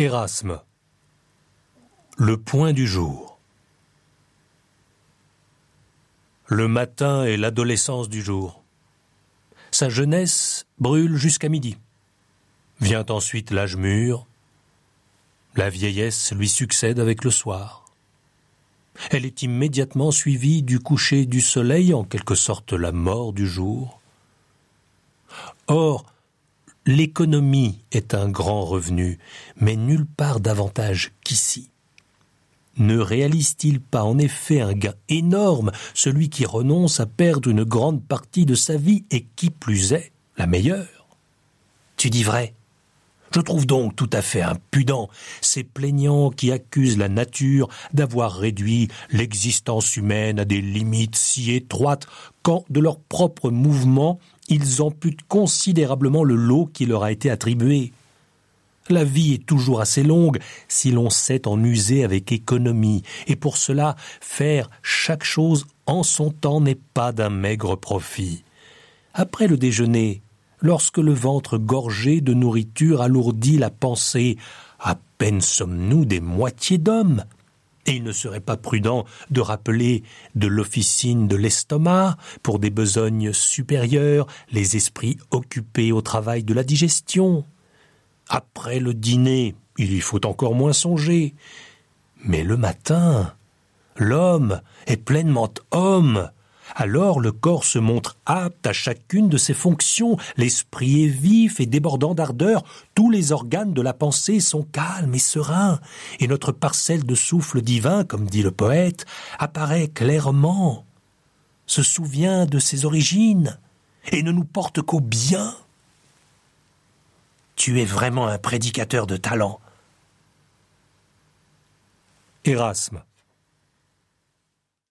Erasme. Le point du jour. Le matin est l'adolescence du jour. Sa jeunesse brûle jusqu'à midi. Vient ensuite l'âge mûr. La vieillesse lui succède avec le soir. Elle est immédiatement suivie du coucher du soleil, en quelque sorte la mort du jour. Or, l'économie est un grand revenu, mais nulle part davantage qu'ici. Ne réalise-t-il pas en effet un gain énorme celui qui renonce à perdre une grande partie de sa vie et qui plus est la meilleure? Tu dis vrai je trouve donc tout à fait impudent ces plaignants qui accusent la nature d'avoir réduit l'existence humaine à des limites si étroites quand, de leur propre mouvement, ils amputent considérablement le lot qui leur a été attribué. La vie est toujours assez longue si l'on sait en user avec économie, et pour cela faire chaque chose en son temps n'est pas d'un maigre profit. Après le déjeuner, lorsque le ventre gorgé de nourriture alourdit la pensée. À peine sommes-nous des moitiés d'hommes. Il ne serait pas prudent de rappeler de l'officine de l'estomac, pour des besognes supérieures, les esprits occupés au travail de la digestion. Après le dîner, il y faut encore moins songer. Mais le matin, l'homme est pleinement homme, alors le corps se montre apte à chacune de ses fonctions, l'esprit est vif et débordant d'ardeur, tous les organes de la pensée sont calmes et sereins, et notre parcelle de souffle divin, comme dit le poète, apparaît clairement, se souvient de ses origines, et ne nous porte qu'au bien. Tu es vraiment un prédicateur de talent. Erasme.